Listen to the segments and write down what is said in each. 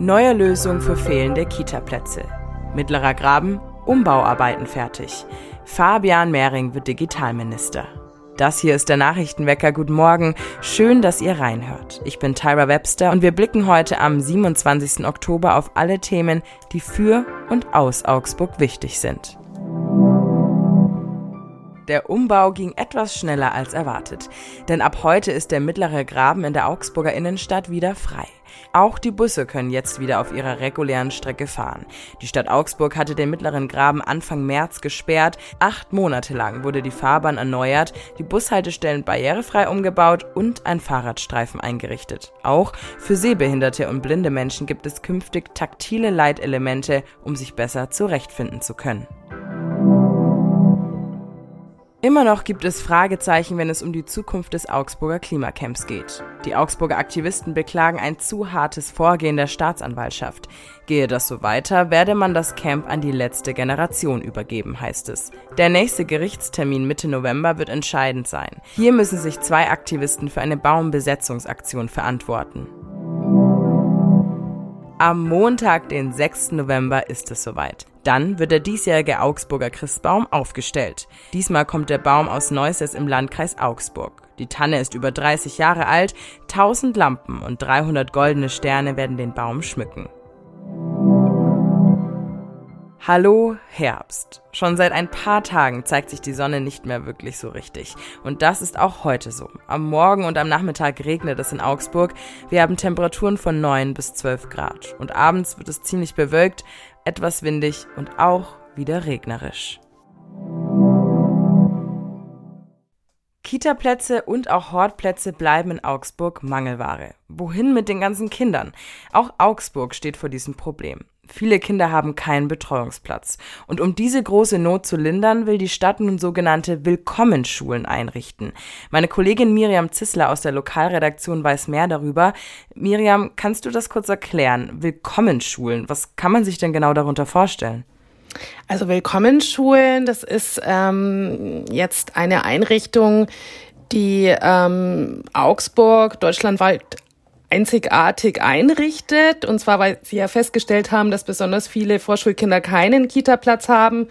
Neue Lösung für fehlende Kitaplätze. Mittlerer Graben, Umbauarbeiten fertig. Fabian Mehring wird Digitalminister. Das hier ist der Nachrichtenwecker. Guten Morgen. Schön, dass ihr reinhört. Ich bin Tyra Webster und wir blicken heute am 27. Oktober auf alle Themen, die für und aus Augsburg wichtig sind. Der Umbau ging etwas schneller als erwartet, denn ab heute ist der mittlere Graben in der Augsburger Innenstadt wieder frei. Auch die Busse können jetzt wieder auf ihrer regulären Strecke fahren. Die Stadt Augsburg hatte den mittleren Graben Anfang März gesperrt. Acht Monate lang wurde die Fahrbahn erneuert, die Bushaltestellen barrierefrei umgebaut und ein Fahrradstreifen eingerichtet. Auch für sehbehinderte und blinde Menschen gibt es künftig taktile Leitelemente, um sich besser zurechtfinden zu können. Immer noch gibt es Fragezeichen, wenn es um die Zukunft des Augsburger Klimacamps geht. Die Augsburger Aktivisten beklagen ein zu hartes Vorgehen der Staatsanwaltschaft. Gehe das so weiter, werde man das Camp an die letzte Generation übergeben, heißt es. Der nächste Gerichtstermin Mitte November wird entscheidend sein. Hier müssen sich zwei Aktivisten für eine Baumbesetzungsaktion verantworten. Am Montag, den 6. November, ist es soweit. Dann wird der diesjährige Augsburger Christbaum aufgestellt. Diesmal kommt der Baum aus Neusses im Landkreis Augsburg. Die Tanne ist über 30 Jahre alt, 1000 Lampen und 300 goldene Sterne werden den Baum schmücken. Hallo Herbst. Schon seit ein paar Tagen zeigt sich die Sonne nicht mehr wirklich so richtig. Und das ist auch heute so. Am Morgen und am Nachmittag regnet es in Augsburg. Wir haben Temperaturen von 9 bis 12 Grad. Und abends wird es ziemlich bewölkt, etwas windig und auch wieder regnerisch. Kita-Plätze und auch Hortplätze bleiben in Augsburg Mangelware. Wohin mit den ganzen Kindern? Auch Augsburg steht vor diesem Problem. Viele Kinder haben keinen Betreuungsplatz. Und um diese große Not zu lindern, will die Stadt nun sogenannte Willkommensschulen einrichten. Meine Kollegin Miriam Zissler aus der Lokalredaktion weiß mehr darüber. Miriam, kannst du das kurz erklären? Willkommensschulen, was kann man sich denn genau darunter vorstellen? Also Willkommensschulen, das ist ähm, jetzt eine Einrichtung, die ähm, Augsburg deutschlandweit einzigartig einrichtet. Und zwar, weil sie ja festgestellt haben, dass besonders viele Vorschulkinder keinen Kita-Platz haben.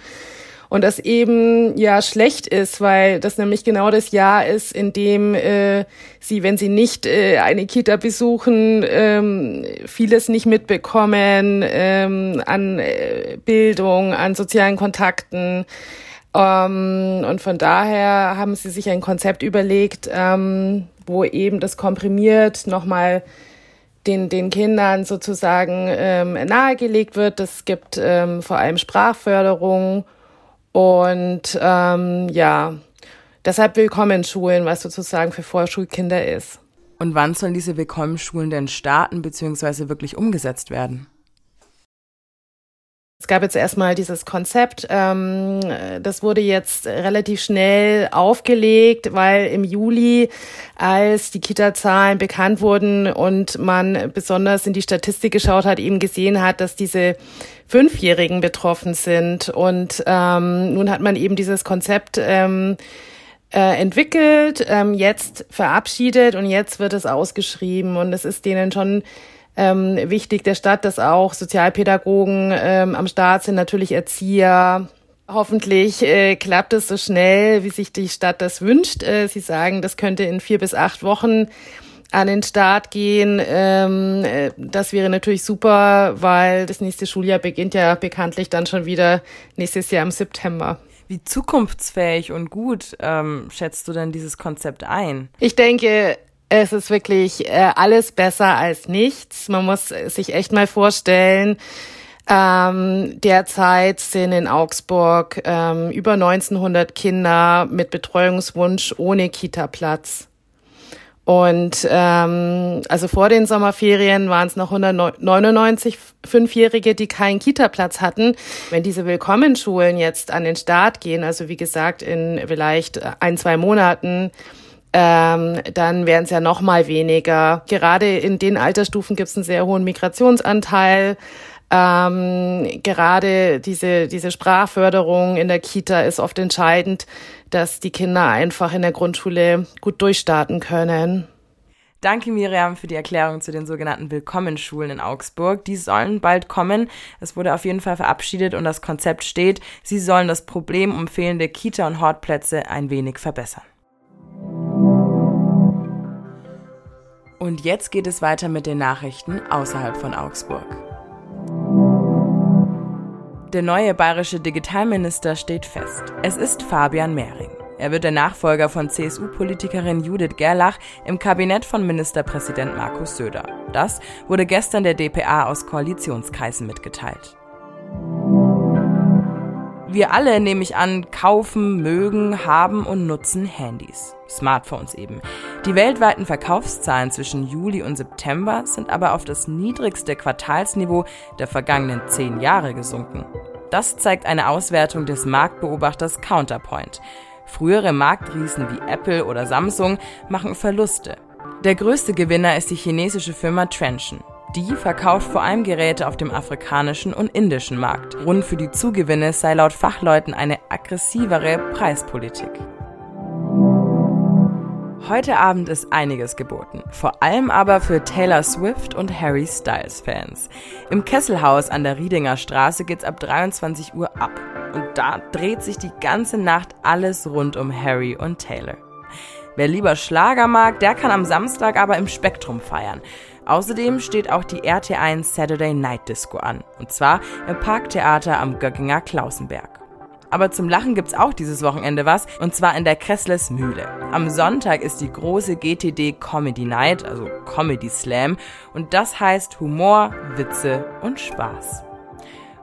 Und das eben ja schlecht ist, weil das nämlich genau das Jahr ist, in dem äh, sie, wenn sie nicht äh, eine Kita besuchen, ähm, vieles nicht mitbekommen ähm, an äh, Bildung, an sozialen Kontakten. Ähm, und von daher haben sie sich ein Konzept überlegt, ähm, wo eben das komprimiert nochmal den, den Kindern sozusagen ähm, nahegelegt wird. Es gibt ähm, vor allem Sprachförderung und ähm, ja, deshalb Willkommensschulen, was sozusagen für Vorschulkinder ist. Und wann sollen diese Willkommensschulen denn starten bzw. wirklich umgesetzt werden? Es gab jetzt erstmal dieses Konzept, ähm, das wurde jetzt relativ schnell aufgelegt, weil im Juli, als die Kita-Zahlen bekannt wurden und man besonders in die Statistik geschaut hat, eben gesehen hat, dass diese Fünfjährigen betroffen sind. Und ähm, nun hat man eben dieses Konzept ähm, äh, entwickelt, ähm, jetzt verabschiedet und jetzt wird es ausgeschrieben. Und es ist denen schon ähm, wichtig der Stadt, dass auch Sozialpädagogen ähm, am Start sind, natürlich Erzieher. Hoffentlich äh, klappt es so schnell, wie sich die Stadt das wünscht. Äh, Sie sagen, das könnte in vier bis acht Wochen an den Start gehen. Ähm, äh, das wäre natürlich super, weil das nächste Schuljahr beginnt ja bekanntlich dann schon wieder nächstes Jahr im September. Wie zukunftsfähig und gut ähm, schätzt du denn dieses Konzept ein? Ich denke, es ist wirklich äh, alles besser als nichts. Man muss sich echt mal vorstellen, ähm, derzeit sind in Augsburg ähm, über 1900 Kinder mit Betreuungswunsch ohne Kita-Platz. Und ähm, also vor den Sommerferien waren es noch 199 Fünfjährige, die keinen Kita-Platz hatten. Wenn diese Willkommensschulen jetzt an den Start gehen, also wie gesagt in vielleicht ein, zwei Monaten, ähm, dann wären es ja noch mal weniger. Gerade in den Altersstufen gibt es einen sehr hohen Migrationsanteil. Ähm, gerade diese, diese Sprachförderung in der Kita ist oft entscheidend, dass die Kinder einfach in der Grundschule gut durchstarten können. Danke Miriam für die Erklärung zu den sogenannten Willkommensschulen in Augsburg. Die sollen bald kommen. Es wurde auf jeden Fall verabschiedet und das Konzept steht, sie sollen das Problem um fehlende Kita- und Hortplätze ein wenig verbessern. Und jetzt geht es weiter mit den Nachrichten außerhalb von Augsburg. Der neue bayerische Digitalminister steht fest. Es ist Fabian Mehring. Er wird der Nachfolger von CSU-Politikerin Judith Gerlach im Kabinett von Ministerpräsident Markus Söder. Das wurde gestern der DPA aus Koalitionskreisen mitgeteilt. Wir alle, nehme ich an, kaufen, mögen, haben und nutzen Handys. Smartphones eben. Die weltweiten Verkaufszahlen zwischen Juli und September sind aber auf das niedrigste Quartalsniveau der vergangenen zehn Jahre gesunken. Das zeigt eine Auswertung des Marktbeobachters Counterpoint. Frühere Marktriesen wie Apple oder Samsung machen Verluste. Der größte Gewinner ist die chinesische Firma Trenchen. Die verkauft vor allem Geräte auf dem afrikanischen und indischen Markt. Grund für die Zugewinne sei laut Fachleuten eine aggressivere Preispolitik. Heute Abend ist einiges geboten, vor allem aber für Taylor Swift und Harry Styles Fans. Im Kesselhaus an der Riedinger Straße geht's ab 23 Uhr ab und da dreht sich die ganze Nacht alles rund um Harry und Taylor. Wer lieber Schlager mag, der kann am Samstag aber im Spektrum feiern. Außerdem steht auch die RT1 Saturday Night Disco an, und zwar im Parktheater am Göckinger Klausenberg. Aber zum Lachen gibt's auch dieses Wochenende was, und zwar in der Kressles Mühle. Am Sonntag ist die große GTD Comedy Night, also Comedy Slam, und das heißt Humor, Witze und Spaß.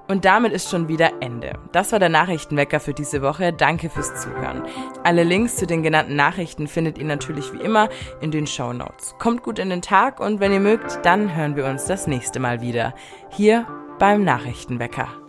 Und damit ist schon wieder Ende. Das war der Nachrichtenwecker für diese Woche. Danke fürs Zuhören. Alle Links zu den genannten Nachrichten findet ihr natürlich wie immer in den Show Notes. Kommt gut in den Tag und wenn ihr mögt, dann hören wir uns das nächste Mal wieder. Hier beim Nachrichtenwecker.